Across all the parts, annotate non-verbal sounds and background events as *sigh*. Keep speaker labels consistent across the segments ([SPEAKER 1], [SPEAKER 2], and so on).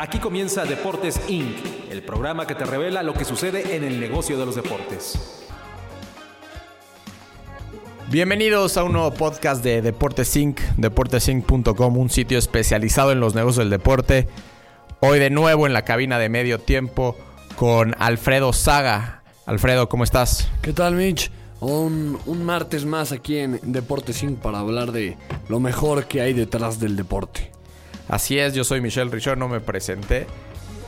[SPEAKER 1] Aquí comienza Deportes Inc., el programa que te revela lo que sucede en el negocio de los deportes.
[SPEAKER 2] Bienvenidos a un nuevo podcast de Deportes Inc., deportesinc.com, un sitio especializado en los negocios del deporte. Hoy de nuevo en la cabina de medio tiempo con Alfredo Saga. Alfredo, ¿cómo estás?
[SPEAKER 3] ¿Qué tal, Mitch? Un, un martes más aquí en Deportes Inc. para hablar de lo mejor que hay detrás del deporte.
[SPEAKER 2] Así es, yo soy Michelle Richaud, no me presenté.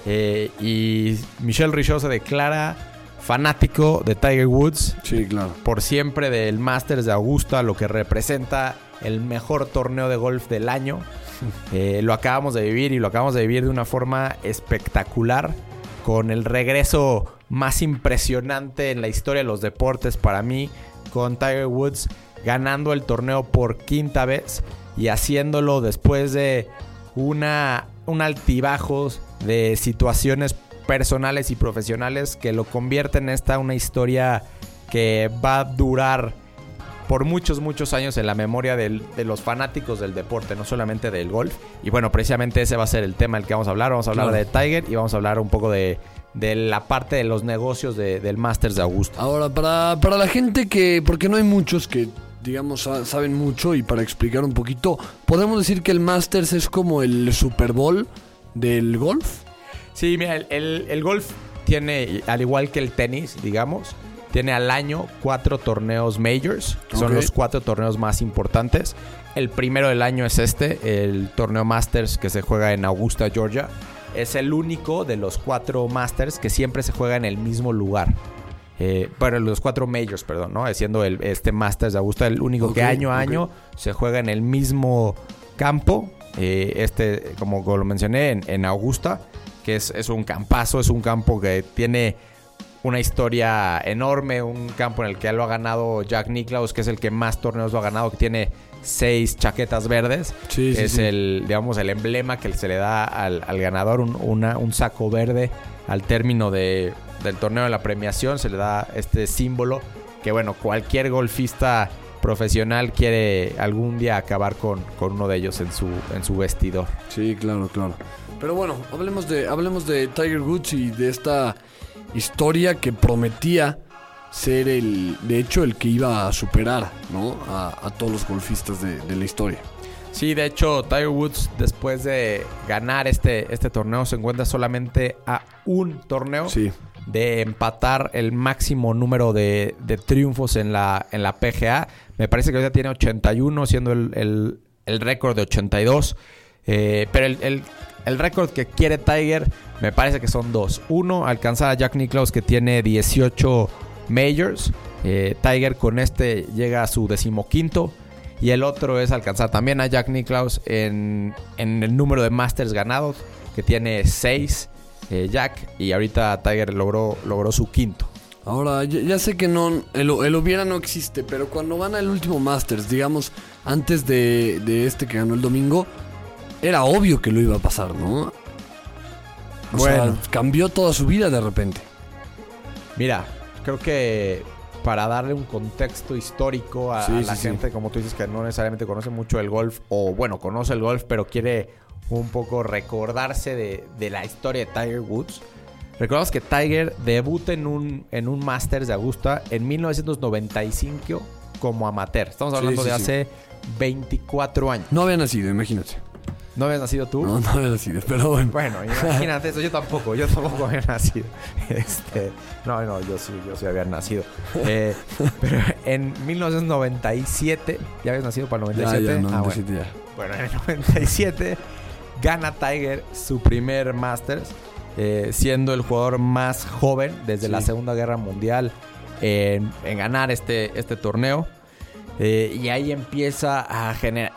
[SPEAKER 2] Eh, y Michelle Richaud se declara fanático de Tiger Woods.
[SPEAKER 3] Sí, claro.
[SPEAKER 2] Por siempre del Masters de Augusta, lo que representa el mejor torneo de golf del año. *laughs* Eh, lo acabamos de vivir y lo acabamos de vivir de una forma espectacular. Con el regreso más impresionante en la historia de los deportes para mí. Con Tiger Woods ganando el torneo por quinta vez y haciéndolo después de una, un altibajos de situaciones personales y profesionales que lo convierten en esta una historia que va a durar por muchos, muchos años en la memoria del, de los fanáticos del deporte, no solamente del golf. Y bueno, precisamente ese va a ser el tema del que vamos a hablar. Vamos a hablar
[SPEAKER 3] Claro.
[SPEAKER 2] de Tiger y vamos a hablar un poco de, de la parte de los negocios de- del Masters de Augusta.
[SPEAKER 3] Ahora, para, para la gente que, porque no hay muchos que, digamos, sa- saben mucho y para explicar un poquito, podemos decir que el Masters es como el Super Bowl del golf.
[SPEAKER 2] Sí, mira, el, el- el golf tiene, al igual que el tenis, digamos, tiene al año cuatro torneos majors, que son los cuatro torneos más importantes. El primero del año es este, el torneo Masters que se juega en Augusta, Georgia. Es el único de los cuatro Masters que siempre se juega en el mismo lugar. Eh, bueno, los cuatro majors, perdón, ¿no? Siendo el, este Masters de Augusta el único que año a año se juega en el mismo campo. Eh, este, como lo mencioné, en, en Augusta, que es, es un campazo, es un campo que tiene una historia enorme, un campo en el que ya lo ha ganado Jack Nicklaus, que es el que más torneos lo ha ganado, que tiene seis chaquetas verdes.
[SPEAKER 3] Sí, sí,
[SPEAKER 2] es
[SPEAKER 3] sí.
[SPEAKER 2] el, digamos, el emblema que se le da al, al ganador, un, una- un saco verde al término de- del torneo de la premiación, se le da este símbolo que, bueno, cualquier golfista profesional quiere algún día acabar con, con uno de ellos en su, en su vestidor.
[SPEAKER 3] Sí, claro, claro. Pero bueno, hablemos de, hablemos de Tiger Woods y de esta historia que prometía ser el, de hecho, el que iba a superar, ¿no? A, a todos los golfistas de, de la historia.
[SPEAKER 2] Sí, de hecho, Tiger Woods, después de ganar este, este torneo, se encuentra solamente a un torneo
[SPEAKER 3] Sí.
[SPEAKER 2] De empatar el máximo número de, de triunfos en la, en la PGA. Me parece que ahorita tiene 81, siendo el, el- récord de 82. Eh, pero el, el- el récord que quiere Tiger me parece que son dos. Uno, alcanzar a Jack Nicklaus que tiene 18 majors. Eh, Tiger con este llega a su decimoquinto. Y el otro es alcanzar también a Jack Nicklaus en, en el número de Masters ganados, que tiene 6 Jack. Y ahorita Tiger logró, logró su quinto.
[SPEAKER 3] Ahora, ya, ya sé que no, el, el hubiera no existe, pero cuando van al último Masters, digamos, antes de, de este que ganó el domingo, era obvio que lo iba a pasar, ¿no? O
[SPEAKER 2] Bueno.
[SPEAKER 3] sea, cambió toda su vida de repente.
[SPEAKER 2] Mira, creo que para darle un contexto histórico a,
[SPEAKER 3] Sí,
[SPEAKER 2] a la
[SPEAKER 3] sí, sí.
[SPEAKER 2] gente, como tú dices, que no necesariamente conoce mucho el golf, o bueno, conoce el golf, pero quiere un poco recordarse de, de la historia de Tiger Woods. Recordamos que Tiger debuta en un, en un Masters de Augusta en 1995 como amateur. Estamos hablando
[SPEAKER 3] sí,
[SPEAKER 2] de
[SPEAKER 3] sí.
[SPEAKER 2] hace 24 años.
[SPEAKER 3] No había nacido, imagínate.
[SPEAKER 2] ¿No habías nacido tú?
[SPEAKER 3] No, no había nacido, pero bueno.
[SPEAKER 2] Bueno, imagínate eso, yo tampoco, yo tampoco había nacido. *laughs* Este, no, no, yo sí, yo sí había nacido. Eh, pero en 1997, ¿ya habías nacido para el
[SPEAKER 3] Ya,
[SPEAKER 2] 97?
[SPEAKER 3] ya, no,
[SPEAKER 2] Ah, bueno.
[SPEAKER 3] 97 ya.
[SPEAKER 2] Bueno, en el 97 gana Tiger su primer Masters, eh, siendo el jugador más joven desde
[SPEAKER 3] Sí.
[SPEAKER 2] la Segunda Guerra Mundial en, en ganar este, este torneo. Eh, y ahí empieza a generar,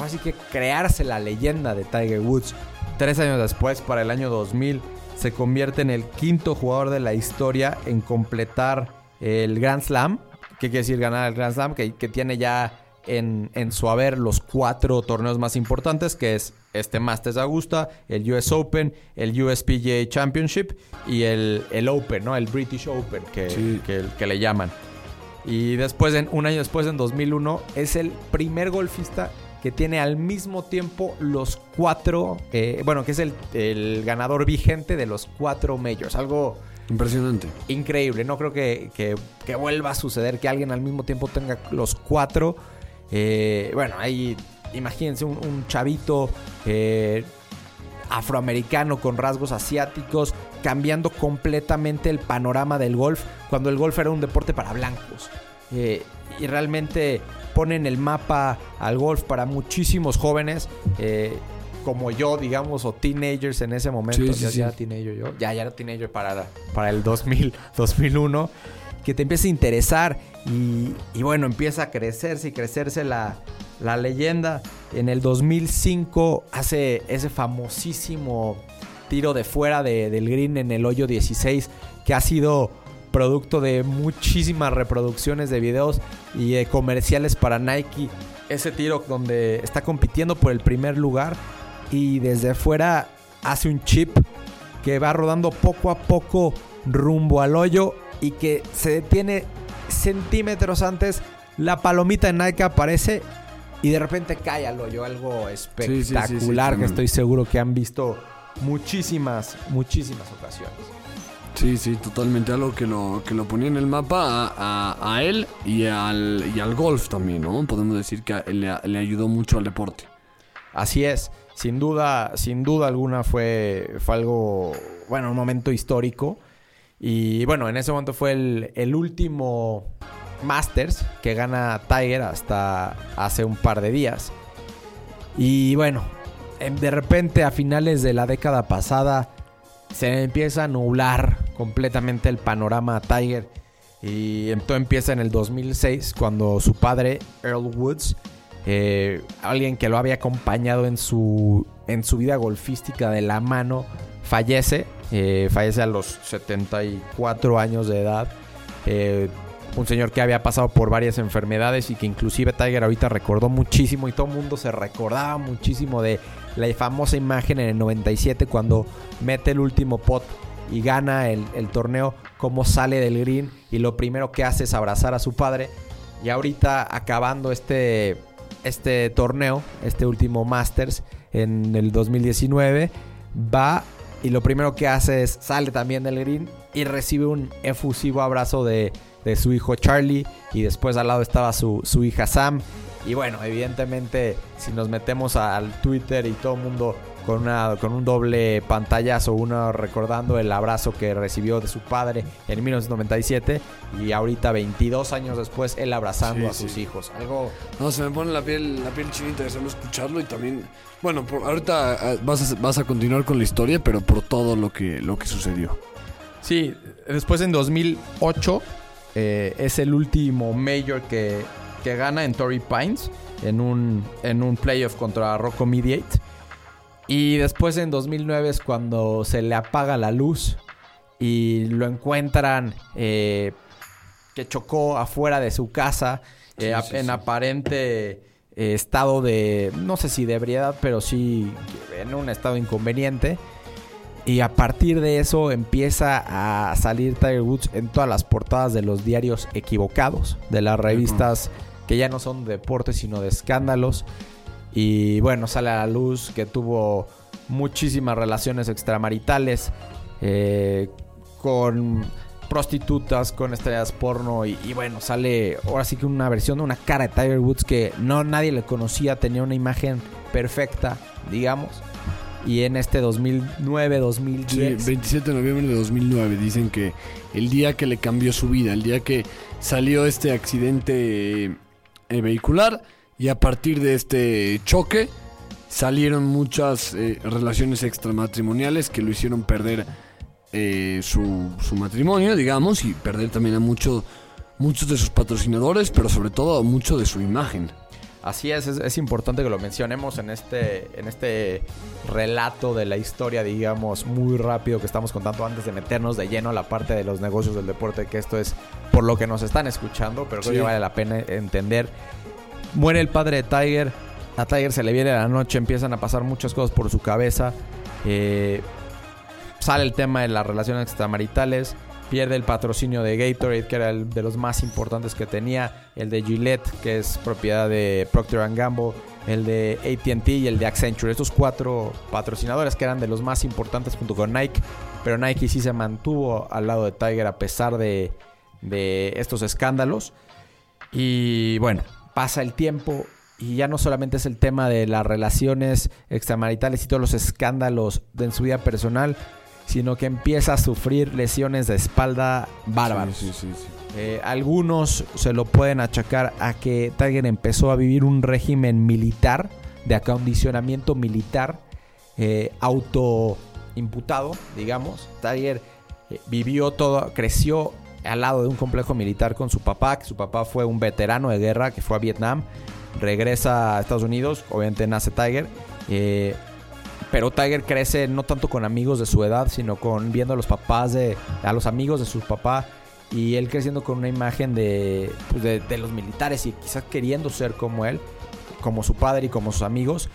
[SPEAKER 2] así que crearse la leyenda de Tiger Woods. Tres años después, para el año 2000, se convierte en el quinto jugador de la historia en completar el Grand Slam. ¿Qué quiere decir ganar el Grand Slam? Que, que tiene ya en, en su haber los cuatro torneos más importantes, que es este Masters Augusta, el US Open, el USPGA Championship y el, el Open, ¿no? El British Open, que,
[SPEAKER 3] Sí.
[SPEAKER 2] que, que le llaman. Y después, en, un año después, en 2001, es el primer golfista que que tiene al mismo tiempo los cuatro, eh, bueno, que es el, el ganador vigente de los cuatro majors. Algo
[SPEAKER 3] Impresionante.
[SPEAKER 2] increíble. No creo que, que- que vuelva a suceder que alguien al mismo tiempo tenga los cuatro. Eh, bueno, ahí imagínense un, un chavito eh, afroamericano con rasgos asiáticos, cambiando completamente el panorama del golf, cuando el golf era un deporte para blancos. Eh, y realmente ponen el mapa al golf para muchísimos jóvenes. eh, como yo, digamos, o teenagers en ese momento.
[SPEAKER 3] Sí, sí,
[SPEAKER 2] ya,
[SPEAKER 3] sí.
[SPEAKER 2] ya era teenager yo. Ya, ya era teenager para, para el 2000, 2001. Que te empieza a interesar y, bueno, empieza a crecerse y crecerse la, la leyenda. En el 2005 hace ese famosísimo tiro de fuera de- del green en el hoyo 16 que ha sido producto de muchísimas reproducciones de videos y de comerciales para Nike. Ese tiro donde está compitiendo por el primer lugar y desde fuera hace un chip que va rodando poco a poco rumbo al hoyo y que se detiene centímetros antes. La palomita de Nike aparece y de repente cae al hoyo. Algo
[SPEAKER 3] sí, sí, sí,
[SPEAKER 2] espectacular que estoy seguro que han visto muchísimas, muchísimas ocasiones.
[SPEAKER 3] Sí, sí, totalmente. Algo que lo, que lo ponía en el mapa a, a- a él y al, y al golf también, ¿no? Podemos decir que le, le ayudó mucho al deporte.
[SPEAKER 2] Así es, sin duda, sin duda alguna fue, fue algo, bueno, un momento histórico. Y bueno, en ese momento fue el, último Masters que gana Tiger hasta hace un par de días. Y bueno, em, de repente a finales de la década pasada se empieza a nublar completamente el panorama a Tiger. Y em- todo empieza en el 2006 cuando su padre, Earl Woods, eh, alguien que lo había acompañado en su, en su vida golfística de la mano, fallece. Eh, fallece a los 74 años de edad. Eh, un señor que había pasado por varias enfermedades y que inclusive Tiger ahorita recordó muchísimo y todo el mundo se recordaba muchísimo de la famosa imagen en el 97 cuando mete el último pot y gana el, el torneo, cómo sale del green y lo primero que hace es abrazar a su padre. Y ahorita acabando este, este torneo, este último Masters en el 2019, va y lo primero que hace es sale también del green y recibe un efusivo abrazo de, de su hijo Charlie y después al lado estaba su, su hija Sam. Y bueno, evidentemente si nos metemos al Twitter y todo el mundo con, una, con un doble pantallazo, uno recordando el abrazo que recibió de su padre en 1997 y ahorita 22 años después él abrazando
[SPEAKER 3] Sí,
[SPEAKER 2] a sus
[SPEAKER 3] sí.
[SPEAKER 2] hijos. Algo
[SPEAKER 3] No, se me pone la piel, la piel chinita de solo escucharlo y también... Bueno, por- ahorita eh, vas a, vas a continuar con la historia, pero por todo lo que, lo que sucedió.
[SPEAKER 2] Sí, después en 2008 eh, es el último major que, que gana en Torrey Pines en un, en un playoff contra Rocco Mediate. Y después en 2009 es cuando se le apaga la luz y lo encuentran eh, que chocó afuera de su casa eh,
[SPEAKER 3] Sí, sí,
[SPEAKER 2] en
[SPEAKER 3] sí.
[SPEAKER 2] aparente eh, estado de, no sé si de ebriedad, pero sí en un estado inconveniente. Y a partir de eso empieza a salir Tiger Woods en todas las portadas de los diarios equivocados, de las revistas que ya no son de deportes, sino de escándalos. Y bueno, sale a la luz que tuvo muchísimas relaciones extramaritales eh, con prostitutas, con estrellas porno. Y, bueno, sale ahora sí que una versión, una cara de Tiger Woods que no nadie le conocía, tenía una imagen perfecta, digamos. Y en este 2009,
[SPEAKER 3] Sí,
[SPEAKER 2] 2010.
[SPEAKER 3] 27 de noviembre de 2009 dicen que el día que le cambió su vida, el día que salió este accidente eh, vehicular y a partir de este choque salieron muchas eh, relaciones extramatrimoniales que lo hicieron perder eh, su, su matrimonio, digamos, y perder también a mucho- muchos de sus patrocinadores, pero sobre todo a mucho de su imagen.
[SPEAKER 2] Así es, es, es importante que lo mencionemos en este, en este relato de la historia, digamos, muy rápido que estamos contando antes de meternos de lleno a la parte de los negocios del deporte, que esto es por lo que nos están escuchando, pero creo
[SPEAKER 3] Sí.
[SPEAKER 2] que vale la pena entender. Muere el padre de Tiger, a Tiger se le viene la noche, empiezan a pasar muchas cosas por su cabeza. eh, sale el tema de las relaciones extramaritales. Pierde el patrocinio de Gatorade, que era el de los más importantes que tenía. El de Gillette, que es propiedad de Procter Gamble. el de ATT y el de Accenture. Estos cuatro patrocinadores que eran de los más importantes junto con Nike. Pero Nike sí se mantuvo al lado de Tiger a pesar de, de estos escándalos. Y bueno, pasa el tiempo y ya no solamente es el tema de las relaciones extramaritales y todos los escándalos de en su vida personal, sino que empieza a sufrir lesiones de espalda bárbaras.
[SPEAKER 3] Sí, sí, sí, sí.
[SPEAKER 2] Eh, algunos se lo pueden achacar a que Tiger empezó a vivir un régimen militar, de acondicionamiento militar, eh, autoimputado, digamos. Tiger eh, vivió todo, creció al lado de un complejo militar con su papá, que su papá fue un veterano de guerra que fue a Vietnam, regresa a Estados Unidos, obviamente nace Tiger. eh, pero Tiger crece no tanto con amigos de su edad, sino con viendo a los papás de. a los amigos de sus papás. Y él creciendo con una imagen de, pues, de, de los militares y quizás queriendo ser como él, como su padre y como sus amigos.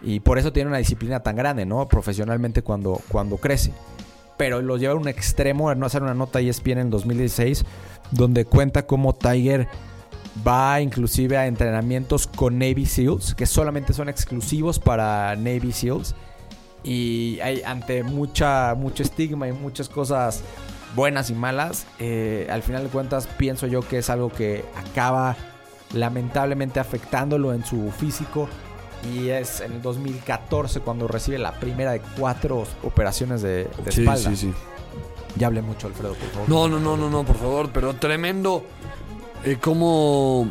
[SPEAKER 2] Y por eso tiene una disciplina tan grande, ¿no? Profesionalmente cuando, cuando crece. Pero lo lleva a un extremo, no hacer una nota E ESPN en 2016, donde cuenta cómo Tiger va inclusive a entrenamientos con Navy SEALs, que solamente son exclusivos para Navy SEALs. Y hay, ante mucha, mucho estigma y muchas cosas buenas y malas, eh, al final de cuentas pienso yo que es algo que acaba lamentablemente afectándolo en su físico. Y es en el 2014 cuando recibe la primera de cuatro operaciones de, de
[SPEAKER 3] Sí,
[SPEAKER 2] espalda.
[SPEAKER 3] sí, sí.
[SPEAKER 2] Ya hablé mucho, Alfredo, por favor.
[SPEAKER 3] No, no, no, no, no, por favor, pero tremendo. Eh, como.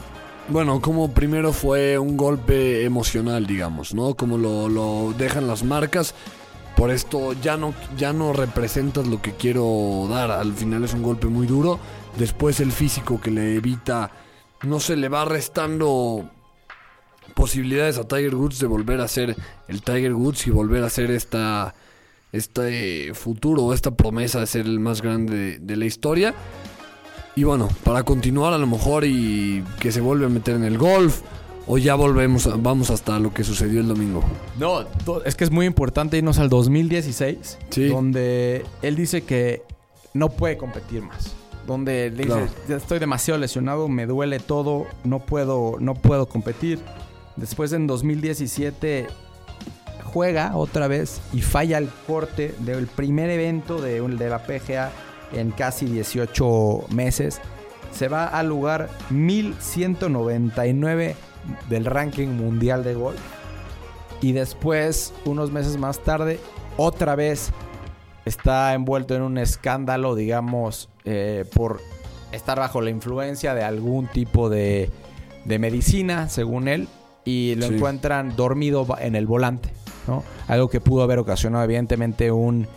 [SPEAKER 3] Bueno, como primero fue un golpe emocional, digamos, ¿no? Como lo, lo dejan las marcas. Por esto ya no, ya no representas lo que quiero dar. Al final es un golpe muy duro. Después el físico que le evita. No se le va restando posibilidades a Tiger Woods de volver a ser el Tiger Woods y volver a ser esta este futuro, esta promesa de ser el más grande de, de la historia. Y bueno, para continuar a lo mejor y que se vuelve a meter en el golf o ya volvemos, vamos hasta lo que sucedió el domingo.
[SPEAKER 2] No, es que es muy importante irnos al 2016,
[SPEAKER 3] Sí.
[SPEAKER 2] donde él dice que no puede competir más. Donde le dice,
[SPEAKER 3] Claro.
[SPEAKER 2] "Ya estoy demasiado lesionado, me duele todo, no puedo, no puedo competir. Después en 2017 juega otra vez y falla el corte del primer evento de, de la PGA en casi 18 meses. Se va al lugar 1199 del ranking mundial de golf. Y después, unos meses más tarde, otra vez está envuelto en un escándalo, digamos, eh, por estar bajo la influencia de algún tipo de, de medicina, según él, y lo
[SPEAKER 3] Sí.
[SPEAKER 2] encuentran dormido en el volante, ¿no? Algo que pudo haber ocasionado, evidentemente, un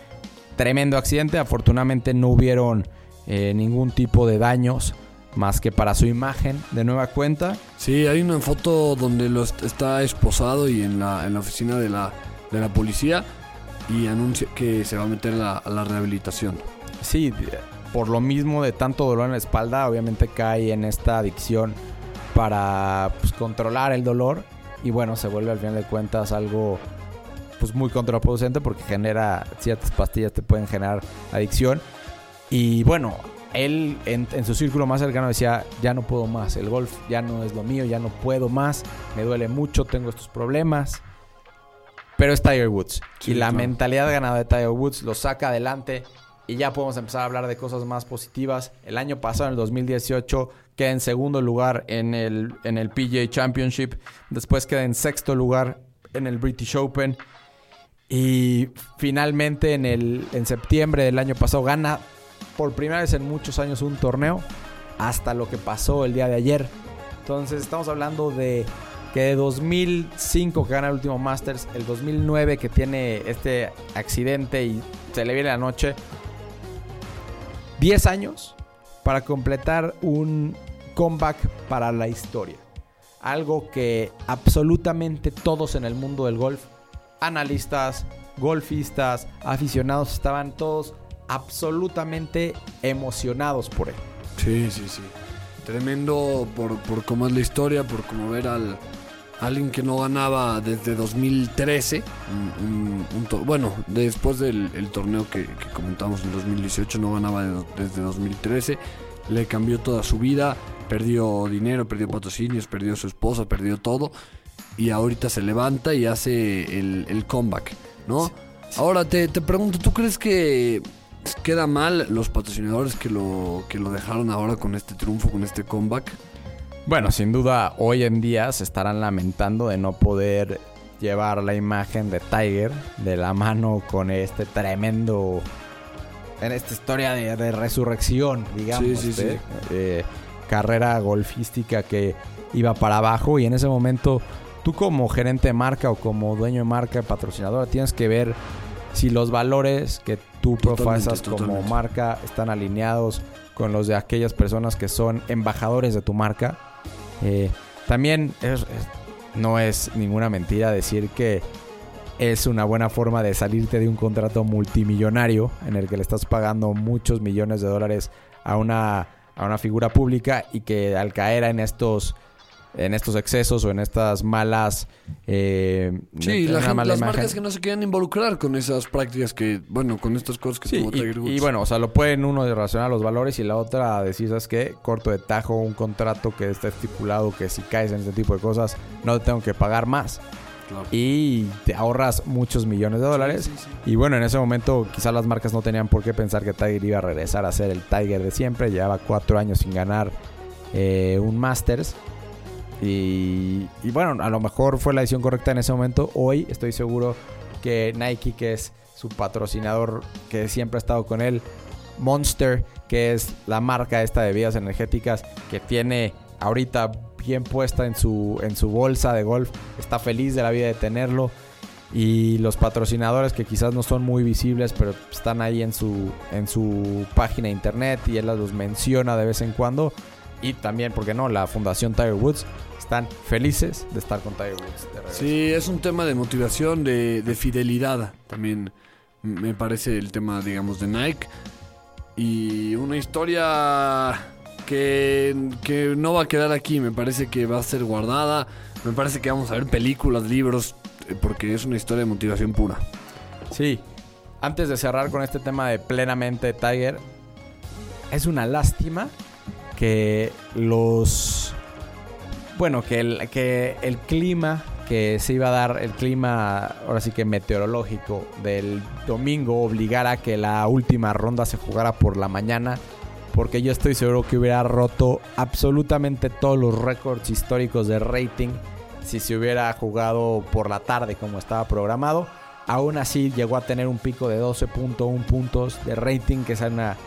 [SPEAKER 2] tremendo accidente. Afortunadamente no hubieron eh, ningún tipo de daños más que para su imagen de nueva cuenta.
[SPEAKER 3] Sí, hay una foto donde lo est- está esposado y en la, en la oficina de la, de la policía y anuncia que se va a meter la, a la rehabilitación.
[SPEAKER 2] Sí, por lo mismo de tanto dolor en la espalda, obviamente cae en esta adicción para pues, controlar el dolor y bueno, se vuelve al final de cuentas algo pues muy contraproducente porque genera ciertas pastillas te pueden generar adicción y bueno, él en, en su círculo más cercano decía, ya no puedo más, el golf ya no es lo mío, ya no puedo más, me duele mucho, tengo estos problemas. Pero es Tiger Woods.
[SPEAKER 3] Sí,
[SPEAKER 2] y la
[SPEAKER 3] claro.
[SPEAKER 2] mentalidad ganada de Tiger Woods lo saca adelante. Y ya podemos empezar a hablar de cosas más positivas. El año pasado, en el 2018, queda en segundo lugar en el, en el PGA Championship. Después queda en sexto lugar en el British Open. Y finalmente en, el, en septiembre del año pasado gana por primera vez en muchos años un torneo. Hasta lo que pasó el día de ayer. Entonces estamos hablando de que de 2005 que gana el último Masters, el 2009 que tiene este accidente y se le viene la noche. 10 años para completar un comeback para la historia. Algo que absolutamente todos en el mundo del golf, analistas, golfistas, aficionados, estaban todos absolutamente emocionados por él.
[SPEAKER 3] Sí, sí, sí. Tremendo por, por cómo es la historia, por cómo ver al alguien que no ganaba desde 2013. un- un- un to- bueno, después del el torneo que, comentamos en 2018, no ganaba de- desde 2013. Le cambió toda su vida, perdió dinero, perdió patrocinios, perdió su esposa, perdió todo. y ahorita se levanta y hace el, el comeback, ¿no? Ahora te, te pregunto, ¿tú crees que queda mal los patrocinadores que lo, que lo dejaron ahora con este triunfo, con este comeback?
[SPEAKER 2] Bueno, sin duda, hoy en día se estarán lamentando de no poder llevar la imagen de Tiger de la mano con este tremendo. En esta historia de, resurrección, digamos.
[SPEAKER 3] Sí, sí,
[SPEAKER 2] de, eh, carrera golfística que iba para abajo y en ese momento tú como gerente de marca o como dueño de marca, patrocinadora, tienes que ver si los valores que tú profesas como marca están alineados con los de aquellas personas que son embajadores de tu marca. Eh, también no es ninguna mentira decir que es una buena forma de salirte de un contrato multimillonario en el que le estás pagando muchos millones de dólares a una, a una figura pública y que al caer en estos en estos excesos o en estas malas...
[SPEAKER 3] Eh, sí, las marcas que no se quieren involucrar con esas prácticas que, bueno, con estas cosas que
[SPEAKER 2] tuvo Tiger Woods. Y, bueno, o sea, lo pueden uno relacionar los valores y la otra decir, ¿sabes qué? Corto de tajo un contrato que está estipulado que si caes en este tipo de cosas no te tengo que pagar más. Y te ahorras muchos millones de dólares. y bueno, en ese momento quizás las marcas no tenían por qué pensar que Tiger iba a regresar a ser el Tiger de siempre. Llevaba cuatro años sin ganar eh, un Masters. Y, bueno, a lo mejor fue la decisión correcta en ese momento. Hoy estoy seguro que Nike, que es su patrocinador, que siempre ha estado con él, Monster, que es la marca esta de bebidas energéticas, que tiene ahorita bien puesta en su, en su bolsa de golf, está feliz de la vida de tenerlo. Y los patrocinadores que quizás no son muy visibles, pero están ahí en su, en su página de internet y él los menciona de vez en cuando. Y también, ¿por qué no? La Fundación Tiger Woods están felices de estar con Tiger Woods.
[SPEAKER 3] sí, es un tema de motivación, de, fidelidad también. Me parece el tema, digamos, de Nike. Y una historia que, que no va a quedar aquí. Me parece que va a ser guardada. Me parece que vamos a ver películas, libros, eh, porque es una historia de motivación pura.
[SPEAKER 2] Sí. Antes de cerrar con este tema de plenamente Tiger, es una lástima que los bueno, que el, que el clima que se iba a dar, el clima ahora sí que meteorológico del domingo obligara a que la última ronda se jugara por la mañana, porque yo estoy seguro que hubiera roto absolutamente todos los récords históricos de rating si se hubiera jugado por la tarde como estaba programado. Aún así llegó a tener un pico de 12.1 puntos de rating, que es una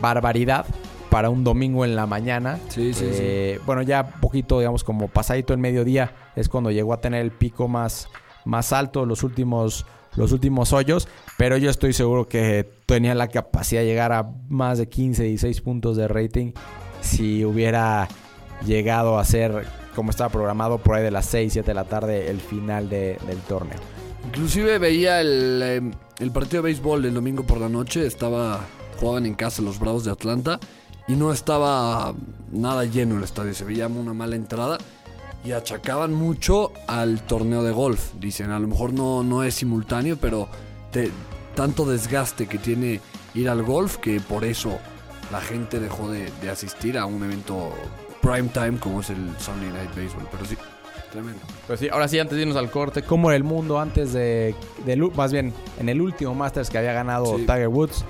[SPEAKER 2] barbaridad para un domingo en la mañana.
[SPEAKER 3] Sí, sí,
[SPEAKER 2] eh, Bueno, ya poquito, digamos, como pasadito el mediodía es cuando llegó a tener el pico más, más alto, los últimos, los últimos hoyos. Pero yo estoy seguro que tenía la capacidad de llegar a más de 15, 16 puntos de rating si hubiera llegado a ser como estaba programado por ahí de las 6, 7 de la tarde el final del torneo.
[SPEAKER 3] Inclusive veía el, eh, el partido de béisbol del domingo por la noche, estaba jugaban en casa los Bravos de Atlanta y no estaba nada lleno el estadio, se veía una mala entrada y achacaban mucho al torneo de golf. Dicen, a lo mejor no, no es simultáneo, pero tanto desgaste que tiene ir al golf que por eso la gente dejó de, asistir a un evento prime time como es el Sunday Night Baseball. Pero sí, tremendo.
[SPEAKER 2] Pues sí, ahora sí, antes de irnos al corte, ¿cómo era el mundo antes de, más bien, en el último Masters que había ganado Tiger Woods?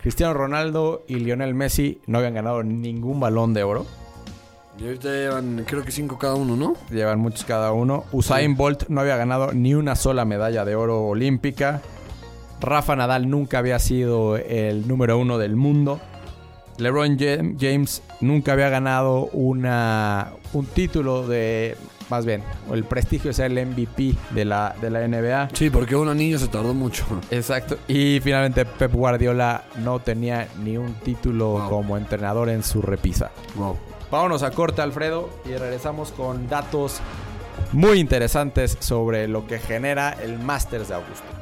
[SPEAKER 2] Cristiano Ronaldo y Lionel Messi no habían ganado ningún balón de oro.
[SPEAKER 3] Y ahorita llevan, creo que cinco cada uno, ¿no?
[SPEAKER 2] Llevan muchos cada uno. Usain Bolt no había ganado ni una sola medalla de oro olímpica. Rafa Nadal nunca había sido el número uno del mundo. LeBron James nunca había ganado una, un título de más bien, el prestigio de ser el MVP de la, de la NBA.
[SPEAKER 3] Sí, porque un anillo se tardó mucho.
[SPEAKER 2] Exacto. Y finalmente Pep Guardiola no tenía ni un título como entrenador en su repisa.
[SPEAKER 3] Wow.
[SPEAKER 2] Vámonos a corte, Alfredo, y regresamos con datos muy interesantes sobre lo que genera el Masters de Augusto.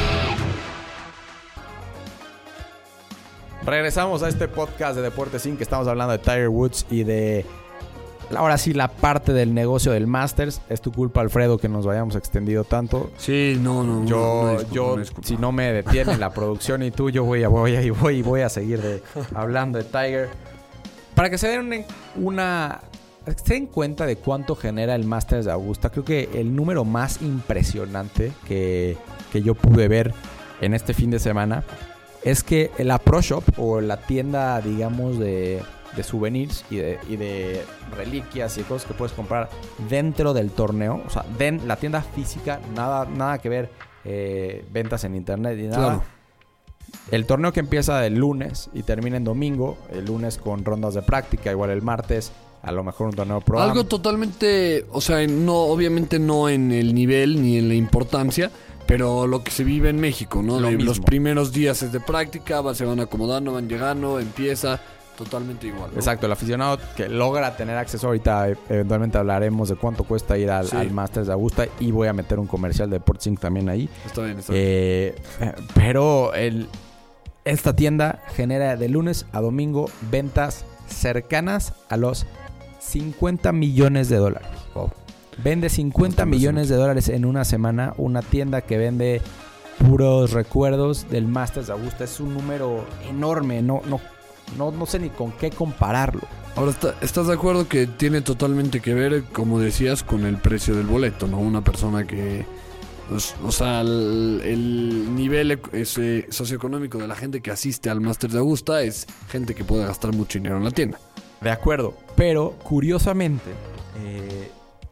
[SPEAKER 2] Regresamos a este podcast de Deportes Inc. que estamos hablando de Tiger Woods y de ahora sí la parte del negocio del Masters. Es tu culpa, Alfredo, que nos vayamos extendido tanto.
[SPEAKER 3] Sí, no, no.
[SPEAKER 2] Yo,
[SPEAKER 3] no, no, disculpa,
[SPEAKER 2] yo
[SPEAKER 3] no,
[SPEAKER 2] si no me detiene la producción y tú, yo voy a, voy a, y voy, y voy a seguir de- hablando de Tiger. Para que se den una, una- se den cuenta de cuánto genera el Masters de Augusta, creo que el número más impresionante que, que yo pude ver en este fin de semana es que la Pro Shop o la tienda, digamos, de, de souvenirs y de, y de reliquias y cosas que puedes comprar dentro del torneo, o sea, den, la tienda física, nada, nada que ver eh, ventas en internet y nada.
[SPEAKER 3] Claro.
[SPEAKER 2] El torneo que empieza el lunes y termina en domingo, el lunes con rondas de práctica, igual el martes, a lo mejor un torneo pro.
[SPEAKER 3] Algo totalmente, o sea, no, obviamente no en el nivel ni en la importancia, pero lo que se vive en México, ¿no?
[SPEAKER 2] Lo
[SPEAKER 3] De
[SPEAKER 2] mismo.
[SPEAKER 3] los primeros días es de práctica, va- se van acomodando, van llegando, empieza, totalmente igual. ¿no?
[SPEAKER 2] Exacto, el aficionado que logra tener acceso ahorita, eh, eventualmente hablaremos de cuánto cuesta ir al,
[SPEAKER 3] Sí.
[SPEAKER 2] al Masters de Augusta y voy a meter un comercial de Portsync también ahí.
[SPEAKER 3] Está bien, está bien.
[SPEAKER 2] Eh, eh, pero el, esta tienda genera de lunes a domingo ventas cercanas a los 50 millones de dólares. Vende 50
[SPEAKER 3] Bastante
[SPEAKER 2] millones de dólares en una semana. Una tienda que vende puros recuerdos del Masters de Augusta. Es un número enorme. No, no, no, no sé ni con qué compararlo.
[SPEAKER 3] Ahora, está- ¿estás de acuerdo que tiene totalmente que ver, como decías, con el precio del boleto, ¿no? Una persona que... pues, o sea, el, el nivel ese socioeconómico de la gente que asiste al Masters de Augusta es gente que puede gastar mucho dinero en la tienda.
[SPEAKER 2] De acuerdo. Pero, curiosamente, eh,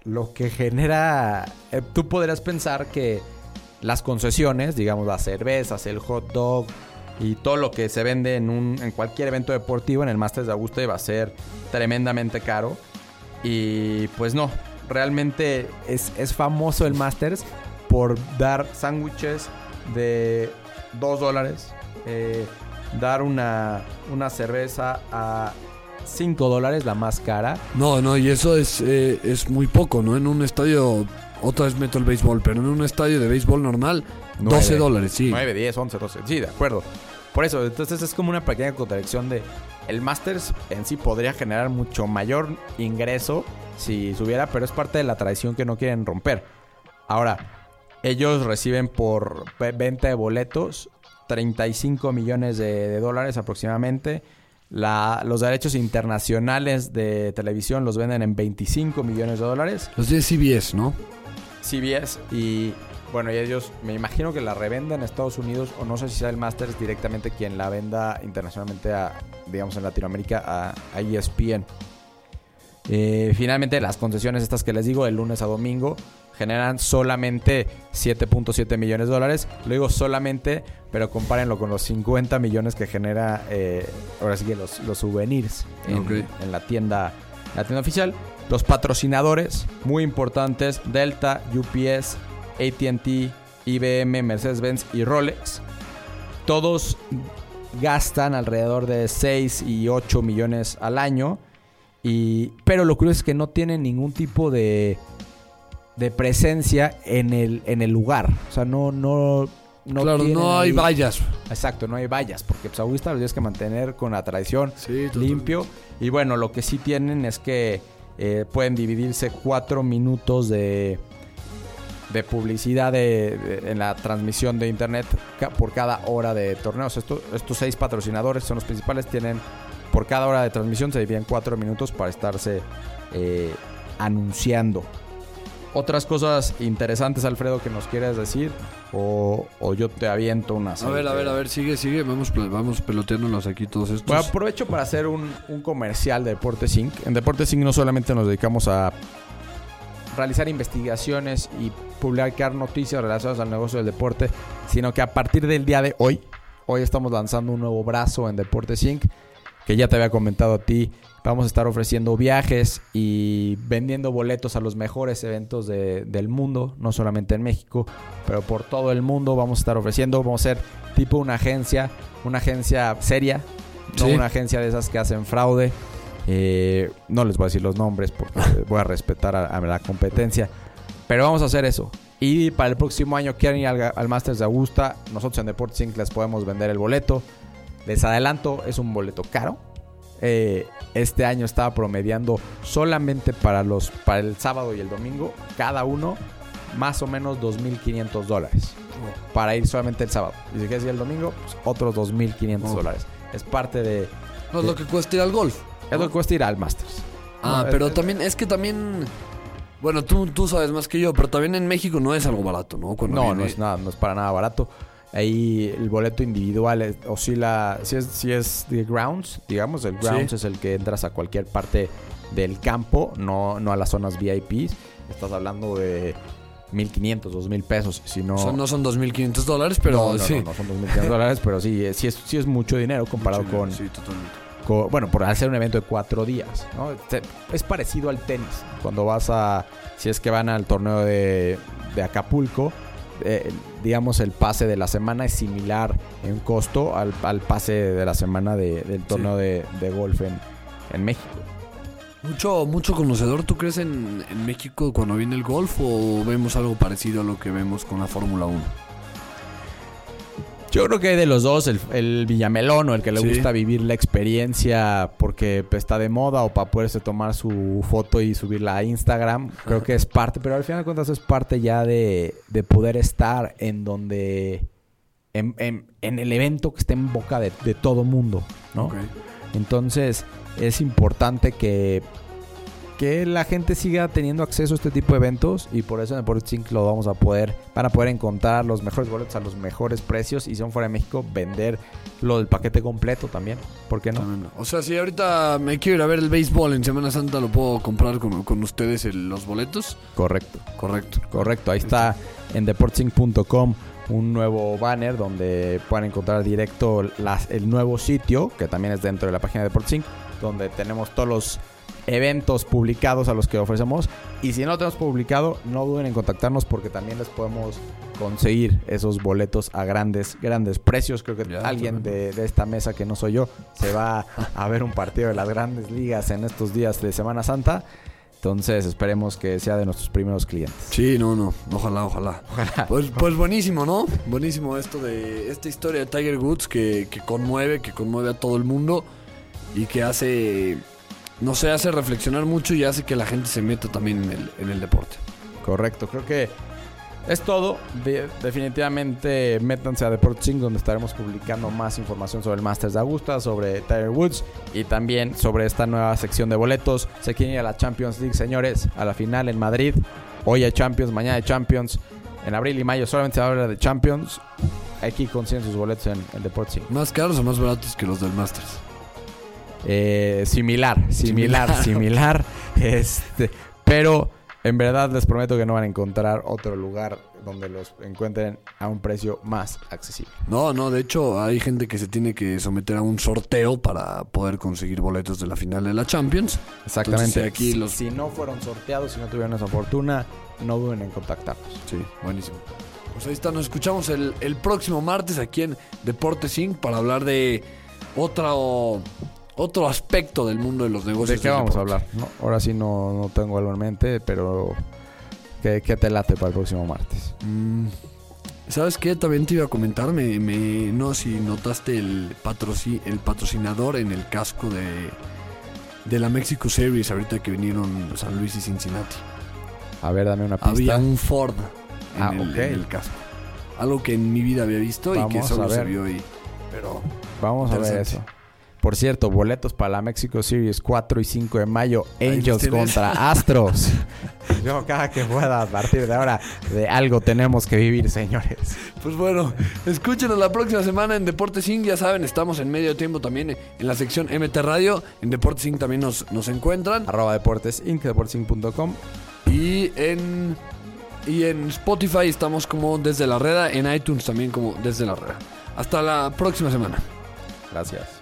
[SPEAKER 2] lo que genera. eh, tú podrías pensar que las concesiones, digamos, las cervezas, el hot dog y todo lo que se vende en, un, en cualquier evento deportivo en el Masters de Augusta iba a ser tremendamente caro. Y pues no, realmente es, es famoso el Masters por dar sándwiches de 2 dólares, eh, dar una, una cerveza a 5 dólares, la más cara.
[SPEAKER 3] No, no, y eso es, eh, es muy poco, ¿no? En un estadio, otra vez meto el béisbol, pero en un estadio de béisbol normal, 12
[SPEAKER 2] Nueve.
[SPEAKER 3] dólares, sí.
[SPEAKER 2] 9, 10, 11, 12. Sí, de acuerdo. Por eso, entonces es como una pequeña contradicción de el Masters en sí podría generar mucho mayor ingreso si subiera, pero es parte de la tradición que no quieren romper. Ahora, ellos reciben por ve- venta de boletos 35 millones de, de dólares aproximadamente. La- los derechos internacionales de televisión los venden en 25 millones de dólares.
[SPEAKER 3] Los de CBS, ¿no?
[SPEAKER 2] CBS y bueno, y ellos me imagino que la revenden en Estados Unidos o no sé si sea el Masters directamente quien la venda internacionalmente a, digamos en Latinoamérica a, a ESPN. Eh, finalmente las concesiones estas que les digo de lunes a domingo generan solamente 7.7 millones de dólares. Lo digo solamente, pero compárenlo con los 50 millones que genera eh, ahora sí que los, los souvenirs en, la tienda la tienda oficial. Los patrocinadores muy importantes, Delta, UPS, ATT, IBM, Mercedes-Benz y Rolex. Todos gastan alrededor de 6 y 8 millones al año. Y, pero lo curioso es que no tienen ningún tipo de, de presencia en el, en el lugar. O sea, no, no, no
[SPEAKER 3] claro, no hay
[SPEAKER 2] ahí-
[SPEAKER 3] vallas.
[SPEAKER 2] Exacto, no hay vallas, porque pues Augusta lo tienes que mantener con la tradición
[SPEAKER 3] Sí,
[SPEAKER 2] limpio. Y bueno, lo que sí tienen es que eh, pueden dividirse cuatro minutos de, de publicidad de- de- en la transmisión de internet ca- por cada hora de torneos. Esto- estos seis patrocinadores son los principales, tienen por cada hora de transmisión se dividen cuatro minutos para estarse eh, anunciando. Otras cosas interesantes, Alfredo, que nos quieras decir, o, o yo te aviento unas.
[SPEAKER 3] A ver, a ver, a ver, sigue, sigue. Vamos, vamos peloteándonos aquí todos estos.
[SPEAKER 2] Bueno, aprovecho para hacer un, un comercial de Deportes Inc. En Deportes Inc. no solamente nos dedicamos a realizar investigaciones y publicar noticias relacionadas al negocio del deporte, sino que a partir del día de hoy, hoy estamos lanzando un nuevo brazo en Deportes Inc., que ya te había comentado a ti, vamos a estar ofreciendo viajes y vendiendo boletos a los mejores eventos de- del mundo, no solamente en México, pero por todo el mundo vamos a estar ofreciendo, vamos a ser tipo una agencia, una agencia seria, no
[SPEAKER 3] Sí.
[SPEAKER 2] una agencia de esas que hacen fraude. Eh, no les voy a decir los nombres porque voy a respetar a, a la competencia. Pero vamos a hacer eso. Y para el próximo año quieren ir al, al Masters de Augusta. Nosotros en Deportes Inc. les podemos vender el boleto. Les adelanto, es un boleto caro. Eh, este año estaba promediando solamente para, los, para el sábado y el domingo, cada uno más o menos 2.500 dólares. Para ir solamente el sábado. Y si quieres ir el domingo, pues otros 2.500
[SPEAKER 3] Oh.
[SPEAKER 2] dólares. Es parte de...
[SPEAKER 3] No es lo que cuesta ir al golf.
[SPEAKER 2] Es lo que cuesta ir al Masters.
[SPEAKER 3] Ah,
[SPEAKER 2] No,
[SPEAKER 3] pero
[SPEAKER 2] es-
[SPEAKER 3] también, es que también. Bueno, tú, tú sabes más que yo, pero también en México no es algo barato, ¿no? Cuando
[SPEAKER 2] No,
[SPEAKER 3] viene-
[SPEAKER 2] no es nada, no es para nada barato. Ahí el boleto individual oscila, si es, si es de grounds, digamos, el grounds
[SPEAKER 3] Sí.
[SPEAKER 2] es el que entras a cualquier parte del campo, no, no a las zonas VIPs. Estás hablando de 1500, 2000 pesos, si no...
[SPEAKER 3] Sea, no son 2.500 dólares, pero
[SPEAKER 2] no, no,
[SPEAKER 3] sí.
[SPEAKER 2] no, no son 2.500 dólares, pero sí, eh, sí es, sí es mucho dinero comparado
[SPEAKER 3] Mucho
[SPEAKER 2] con,
[SPEAKER 3] dinero, Sí, totalmente.
[SPEAKER 2] bueno, por hacer un evento de cuatro días, ¿no? Es parecido al tenis. Cuando vas a, si es que van al torneo de, de Acapulco, eh, digamos el pase de la semana es similar en costo al, al pase de la semana de- del torneo de, de golf en, en México.
[SPEAKER 3] Mucho, mucho conocedor, ¿tú crees en, en México cuando viene el golf o vemos algo parecido a lo que vemos con la Fórmula 1?
[SPEAKER 2] Yo creo que de los dos, el, el Villamelón o el que le
[SPEAKER 3] Sí.
[SPEAKER 2] gusta vivir la experiencia porque pues, está de moda o para poderse tomar su foto y subirla a Instagram, creo que es parte, pero al final de cuentas es parte ya de, de poder estar en donde, en, en- en el evento que esté en boca de, de todo mundo, ¿no? Entonces es importante que, que la gente siga teniendo acceso a este tipo de eventos y por eso en Deportes Inc. lo vamos a poder, van a poder encontrar los mejores boletos a los mejores precios y si son fuera de México vender lo del paquete completo también, ¿por qué no?
[SPEAKER 3] O sea, si ahorita me quiero ir a ver el béisbol en Semana Santa, ¿lo puedo comprar con, con ustedes el- los boletos?
[SPEAKER 2] Correcto,
[SPEAKER 3] Correcto.
[SPEAKER 2] correcto. Ahí está en deportsinc.com un nuevo banner donde pueden encontrar directo las- el nuevo sitio, que también es dentro de la página de Deportsinc, donde tenemos todos los eventos publicados a los que ofrecemos. Y si no lo tenemos publicado, no duden en contactarnos porque también les podemos conseguir esos boletos a grandes, grandes precios. Creo que
[SPEAKER 3] Ya,
[SPEAKER 2] alguien de, de esta mesa que no soy yo se va a ver un partido de las grandes ligas en estos días de Semana Santa. Entonces esperemos que sea de nuestros primeros clientes.
[SPEAKER 3] Sí, no, no. Ojalá, ojalá. Pues, pues buenísimo, ¿no? Buenísimo esto de esta historia de Tiger Woods que, que conmueve, que conmueve a todo el mundo y que hace, no sé, hace reflexionar mucho y hace que la gente se meta también en el, en el deporte.
[SPEAKER 2] Correcto, creo que es todo. De- definitivamente métanse a Deportes Inc, donde estaremos publicando más información sobre el Masters de Augusta, sobre Tiger Woods y también sobre esta nueva sección de boletos. Se quieren ir a la Champions League, señores, a la final en Madrid. Hoy hay Champions, mañana hay Champions. En abril y mayo solamente se va a hablar de Champions. Aquí consiguen sus boletos en, en Deportes Inc.
[SPEAKER 3] ¿Más caros o más baratos que los del Masters?
[SPEAKER 2] Eh, similar, similar, similar. *laughs* Este, pero en verdad les prometo que no van a encontrar otro lugar donde los encuentren a un precio más accesible.
[SPEAKER 3] No, no, de hecho hay gente que se tiene que someter a un sorteo para poder conseguir boletos de la final de la Champions.
[SPEAKER 2] Exactamente.
[SPEAKER 3] Entonces, aquí
[SPEAKER 2] Si-
[SPEAKER 3] los-
[SPEAKER 2] Si no fueron sorteados, si no tuvieron esa fortuna, no duden en contactarnos.
[SPEAKER 3] Sí, buenísimo. Pues ahí está, nos escuchamos el, el próximo martes aquí en Deportes Inc. para hablar de otro, otro aspecto del mundo de los negocios.
[SPEAKER 2] ¿De qué vamos a hablar? No, ahora sí no, no tengo algo en mente, pero ¿qué, qué te late para el próximo martes?
[SPEAKER 3] Mm, ¿Sabes qué? También te iba a comentar, me, me- no sé si notaste el, patroci- el patrocinador en el casco de, de la Mexico Series ahorita que vinieron San Luis y Cincinnati.
[SPEAKER 2] A ver, dame una pista.
[SPEAKER 3] Había un Ford en,
[SPEAKER 2] Ah,
[SPEAKER 3] el, en el casco. Algo que en mi vida había visto y que solo se vio ahí. Pero
[SPEAKER 2] Vamos a ver eso. Por cierto, boletos para la Mexico Series 4 y 5 de mayo. Angels contra *laughs* Astros. *laughs* Yo cada que pueda, a partir de ahora, de algo tenemos que vivir, señores.
[SPEAKER 3] Pues bueno, escúchenos la próxima semana en Deportes Inc. Ya saben, estamos en medio tiempo también en la sección MT Radio. En Deportes Inc. también nos, nos encuentran.
[SPEAKER 2] Arroba Deportes Inc. Deportesinc.com.
[SPEAKER 3] Y En, y en Spotify estamos como desde la reda. En iTunes también como desde la reda. Hasta la próxima semana.
[SPEAKER 2] Gracias.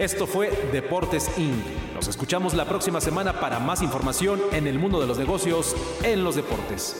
[SPEAKER 1] Esto fue Deportes Inc. Nos escuchamos la próxima semana para más información en el mundo de los negocios en los deportes.